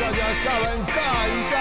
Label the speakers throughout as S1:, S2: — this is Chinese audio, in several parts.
S1: 大家下班尬一下。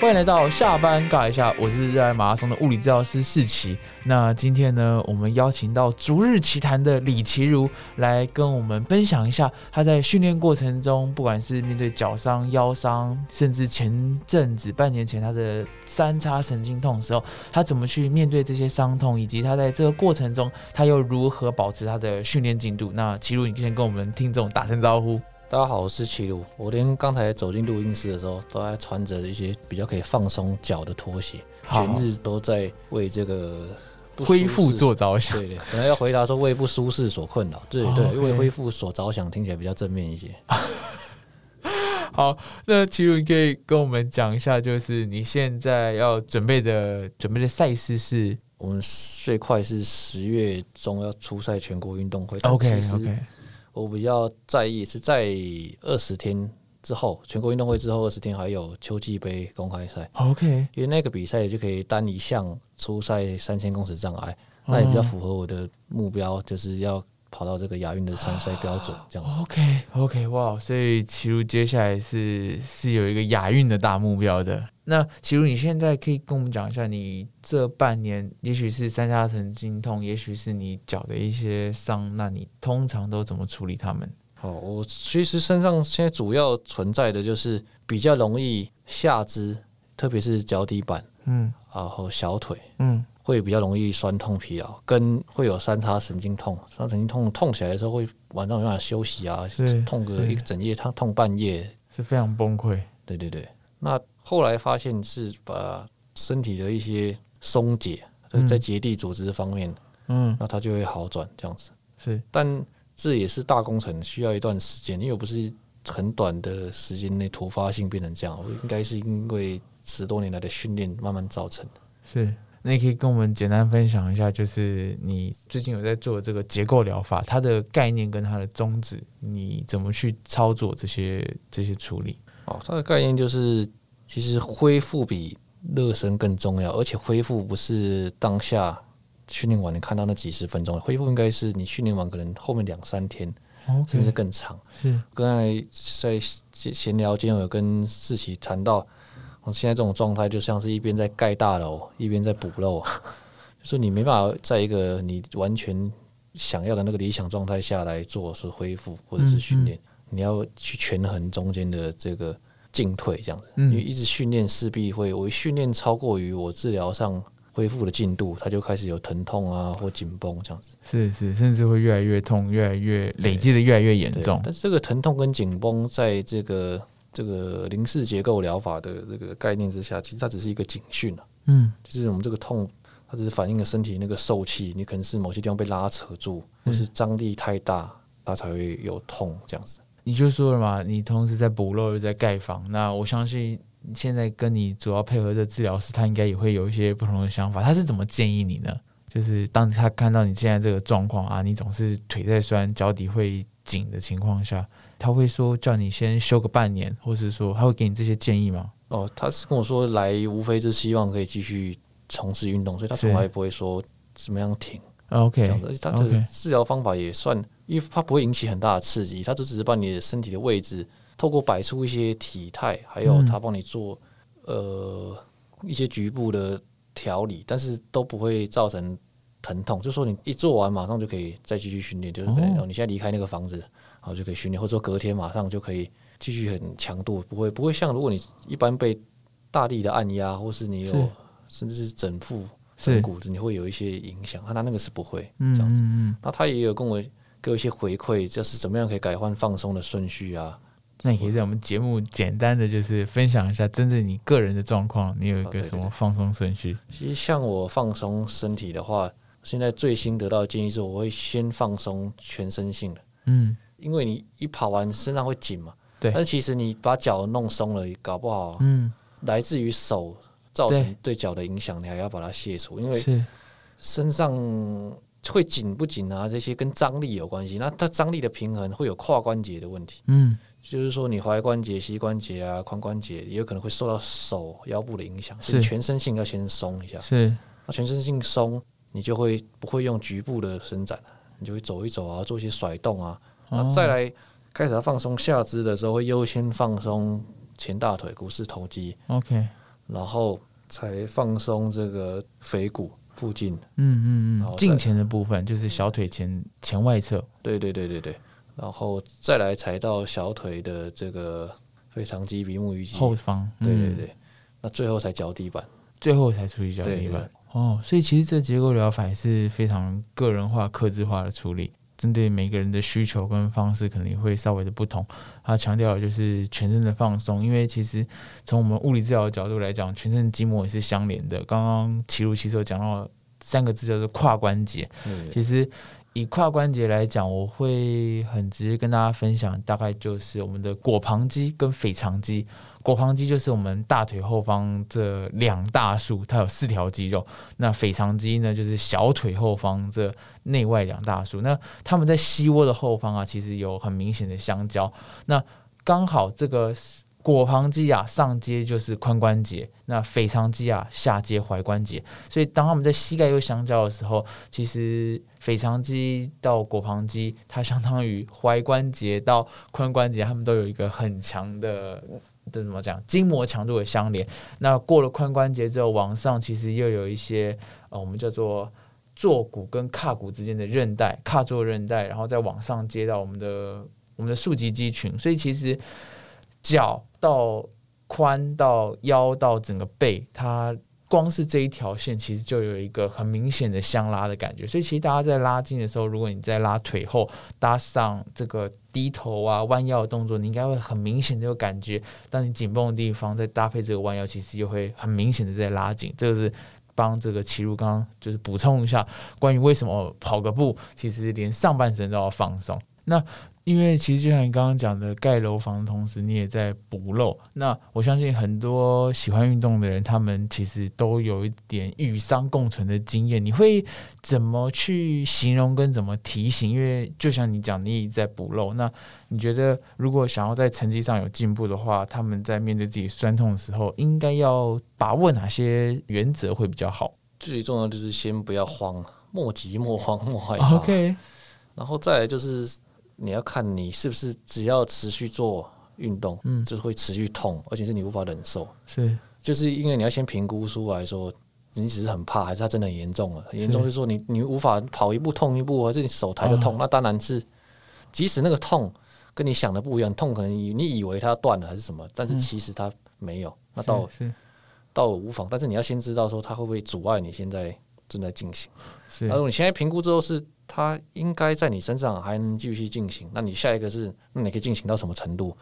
S2: 欢迎来到下班尬一下，我是热爱马拉松的物理治疗师世奇。那今天呢，我们邀请到逐日奇谈的李奇如来跟我们分享一下他在训练过程中，不管是面对脚伤、腰伤，甚至前阵子半年前他的三叉神经痛的时候，他怎么去面对这些伤痛，以及他在这个过程中他又如何保持他的训练进度。那奇如，你先跟我们听众打声招呼。
S3: 大家好，我是齐鲁。我连刚才走进录音室的时候，都在穿着一些比较可以放松脚的拖鞋，全日都在为这个
S2: 恢复做着想。
S3: 对对，本来要回答说为不舒适所困扰，对对，为恢复所着想，听起来比较正面一些。
S2: 好，那齐鲁，你可以跟我们讲一下，就是你现在要准备的准备的赛事是？
S3: 我们最快是十月中要出赛全国运动会。
S2: OK OK。
S3: 我比较在意是在二十天之后，全国运动会之后二十天还有秋季杯公开赛。
S2: OK，
S3: 因为那个比赛就可以单一项初赛三千公尺障碍，那也比较符合我的目标，就是要。跑到这个亚运的参赛标准，这样。
S2: OK，OK，哇！所以齐如接下来是是有一个亚运的大目标的。那齐如，你现在可以跟我们讲一下，你这半年，也许是三叉神经痛，也许是你脚的一些伤，那你通常都怎么处理他们？
S3: 好，我其实身上现在主要存在的就是比较容易下肢，特别是脚底板，嗯，然后小腿，嗯。会比较容易酸痛疲劳，跟会有三叉神经痛，三叉神经痛痛起来的时候会晚上没办法休息啊，痛个一整夜，痛痛半夜
S2: 是非常崩溃。
S3: 对对对，那后来发现是把身体的一些松解，在结缔组织方面，嗯，那它就会好转这样子。
S2: 是，
S3: 但这也是大工程，需要一段时间，因为不是很短的时间内突发性变成这样，应该是因为十多年来的训练慢慢造成的。
S2: 是。那你可以跟我们简单分享一下，就是你最近有在做这个结构疗法，它的概念跟它的宗旨，你怎么去操作这些这些处理？
S3: 哦，它的概念就是，其实恢复比热身更重要，而且恢复不是当下训练完你看到那几十分钟，恢复应该是你训练完可能后面两三天，甚至更长。
S2: 是
S3: 刚才在闲聊间有跟世奇谈到。我现在这种状态就像是一边在盖大楼，一边在补漏，就是你没办法在一个你完全想要的那个理想状态下来做是恢复或者是训练，你要去权衡中间的这个进退这样子。因为一直训练势必会，我训练超过于我治疗上恢复的进度，它就开始有疼痛啊或紧绷这样子。
S2: 是是，甚至会越来越痛，越来越累积的越来越严重。
S3: 但是这个疼痛跟紧绷在这个。这个零式结构疗法的这个概念之下，其实它只是一个警讯啊。嗯，就是我们这个痛，它只是反映了身体那个受气，你可能是某些地方被拉扯住，或是张力太大，它才会有痛这样子。
S2: 你就说了嘛，你同时在补漏又在盖房，那我相信现在跟你主要配合的治疗师，他应该也会有一些不同的想法。他是怎么建议你呢？就是当他看到你现在这个状况啊，你总是腿在酸，脚底会紧的情况下。他会说叫你先休个半年，或是说他会给你这些建议吗？
S3: 哦，他是跟我说来，无非是希望可以继续从事运动，所以他从来不会说怎么样停。
S2: OK，
S3: 这样子，他的治疗方法也算，因为他不会引起很大的刺激，他就只是把你的身体的位置透过摆出一些体态，还有他帮你做呃一些局部的调理，但是都不会造成疼痛。就说你一做完马上就可以再继续训练，就是可能你现在离开那个房子。然后就可以训练，或者说隔天马上就可以继续很强度，不会不会像如果你一般被大力的按压，或是你有甚至是整副整骨子，你会有一些影响。他他那个是不会这样子。那他也有跟我给我一些回馈，就是怎么样可以改换放松的顺序啊？
S2: 那你可以在我们节目简单的就是分享一下，针对你个人的状况，你有一个什么放松顺序？
S3: 其实像我放松身体的话，现在最新得到的建议是，我会先放松全身性的，嗯。因为你一跑完身上会紧嘛，
S2: 对。
S3: 但其实你把脚弄松了，搞不好，嗯，来自于手造成对脚的影响，你还要把它卸除。因为身上会紧不紧啊？这些跟张力有关系。那它张力的平衡会有跨关节的问题，嗯，就是说你踝关节、膝关节啊、髋关节也有可能会受到手腰部的影响，所以全身性要先松一下。
S2: 是，
S3: 那全身性松，你就会不会用局部的伸展，你就会走一走啊，做一些甩动啊。那再来开始要放松下肢的时候，会优先放松前大腿、股四头肌
S2: ，OK，
S3: 然后才放松这个腓骨附近。
S2: 嗯嗯嗯，
S3: 然后再
S2: 近前的部分就是小腿前前外侧。
S3: 对对对对对，然后再来踩到小腿的这个腓肠肌、比目鱼肌。
S2: 后方，嗯，
S3: 对对对，那最后才脚底板。
S2: 最后才处理脚
S3: 对对
S2: 底板。哦，所以其实这结构疗法也是非常个人化、克制化的处理，针对每个人的需求跟方式可能也会稍微的不同。他强调的就是全身的放松，因为其实从我们物理治疗的角度来讲，全身筋膜也是相连的。刚刚齐如其实有讲到三个字叫做跨关节，
S3: 对
S2: 其实以跨关节来讲，我会很直接跟大家分享，大概就是我们的腘旁肌跟腓肠肌。腘旁肌就是我们大腿后方这两大束，它有四条肌肉。那腓肠肌呢，就是小腿后方这内外两大束。那它们在膝窝的后方啊，其实有很明显的相交。那刚好这个腘旁肌啊上接就是髋关节，那腓肠肌啊下接踝关节。所以当它们在膝盖又相交的时候，其实腓肠肌到腘旁肌，它相当于踝关节到髋关节，它们都有一个很强的。的怎么讲？筋膜强度的相连。那过了髋关节之后，往上其实又有一些呃，我们叫做坐骨跟髂骨之间的韧带，髂坐韧带，然后再往上接到我们的我们的竖脊肌群。所以其实脚到髋到腰到整个背，它光是这一条线，其实就有一个很明显的相拉的感觉。所以其实大家在拉筋的时候，如果你在拉腿后搭上这个低头啊、弯腰的动作，你应该会很明显的有感觉。当你紧绷的地方再搭配这个弯腰，其实就会很明显的在拉紧。这个是帮这个齐如刚就是补充一下，关于为什么跑个步，其实连上半身都要放松。那因为其实就像你刚刚讲的，盖楼房的同时，你也在补漏。那我相信很多喜欢运动的人，他们其实都有一点与伤共存的经验。你会怎么去形容跟怎么提醒？因为就像你讲，你也在补漏。那你觉得，如果想要在成绩上有进步的话，他们在面对自己酸痛的时候，应该要把握哪些原则会比较好
S3: 最重要就是先不要慌，莫急莫慌莫害怕。
S2: ？OK，
S3: 然后再来就是你要看你是不是只要持续做运动，
S2: 嗯
S3: 就会持续痛，而且是你无法忍受。
S2: 是
S3: 就是因为你要先评估出来说，你只是很怕，还是它真的很严重了？很严重就是说你你无法跑一步痛一步，或者你手抬就痛，那当然是，即使那个痛跟你想的不一样，痛可能你你以为它断了还是什么，但是其实它没有，那倒倒无妨。但是你要先知道说它会不会阻碍你现在正在进行。
S2: 是
S3: 那如果你现在评估之后是它应该在你身上还能继续进行，那你下一个是那你可以进行到什么程度？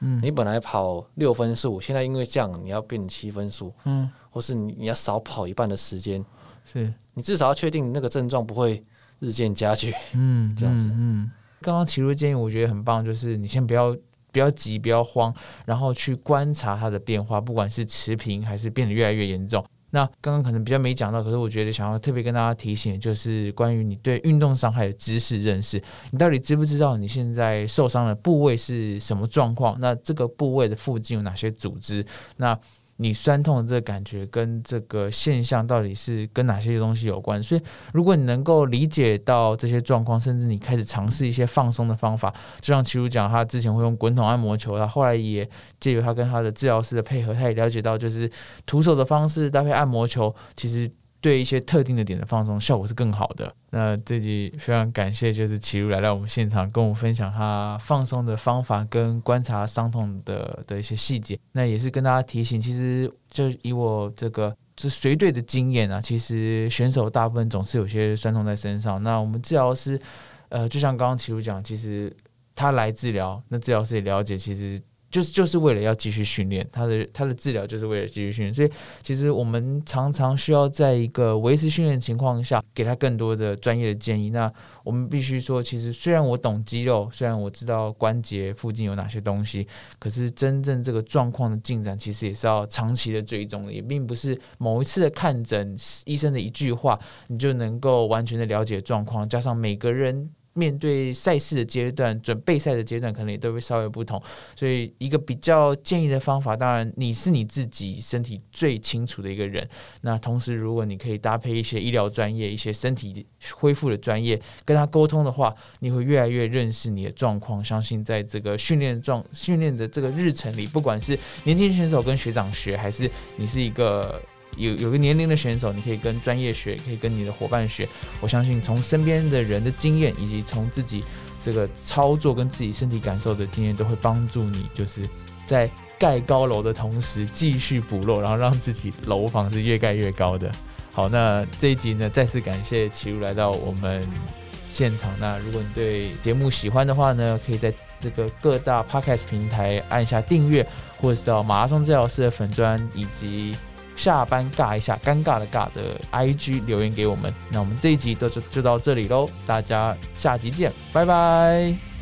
S2: 嗯
S3: 你本来跑六分数，现在因为这样你要变七分数，
S2: 嗯
S3: 或是你你要少跑一半的时间，
S2: 是
S3: 你至少要确定那个症状不会日渐加剧。
S2: 嗯，
S3: 这样子
S2: 嗯，嗯刚刚齐如建议我觉得很棒，就是你先不要不要急，不要慌，然后去观察它的变化，不管是持平还是变得越来越严重。那刚刚可能比较没讲到，可是我觉得想要特别跟大家提醒，就是关于你对运动伤害的知识认识，你到底知不知道你现在受伤的部位是什么状况？那这个部位的附近有哪些组织？那你酸痛的这个感觉跟这个现象到底是跟哪些东西有关？所以，如果你能够理解到这些状况，甚至你开始尝试一些放松的方法，就像齐如讲，他之前会用滚筒按摩球，他后来也借由他跟他的治疗师的配合，他也了解到，就是徒手的方式搭配按摩球，其实对一些特定的点的放松效果是更好的。那这集非常感谢，就是齐如来到我们现场，跟我们分享他放松的方法跟观察伤痛的的一些细节。那也是跟大家提醒，其实就以我这个。这随队的经验啊，其实选手大部分总是有些酸痛在身上。那我们治疗师，呃，就像刚刚齐如讲，其实他来治疗，那治疗师也了解，其实就是就是为了要继续训练，他的他的治疗就是为了继续训练，所以其实我们常常需要在一个维持训练情况下，给他更多的专业的建议。那我们必须说，其实虽然我懂肌肉，虽然我知道关节附近有哪些东西，可是真正这个状况的进展，其实也是要长期的追踪的，也并不是某一次的看诊医生的一句话，你就能够完全的了解状况。加上每个人面对赛事的阶段、准备赛的阶段，可能也都会稍微不同。所以，一个比较建议的方法，当然你是你自己身体最清楚的一个人。那同时，如果你可以搭配一些医疗专业、一些身体恢复的专业，跟他沟通的话，你会越来越认识你的状况。相信在这个训练状训练的这个日程里，不管是年轻选手跟学长学，还是你是一个。有有个年龄的选手，你可以跟专业学，可以跟你的伙伴学。我相信从身边的人的经验，以及从自己这个操作跟自己身体感受的经验，都会帮助你，就是在盖高楼的同时继续补漏，然后让自己楼房是越盖越高的。好，那这一集呢，再次感谢齐如来到我们现场。那如果你对节目喜欢的话呢，可以在这个各大 podcast 平台按下订阅，或者是到马拉松治疗师的粉砖以及。下班尬一下，尴尬的尬的 IG 留言给我们。那我们这一集就就到这里喽，大家下集见，拜拜。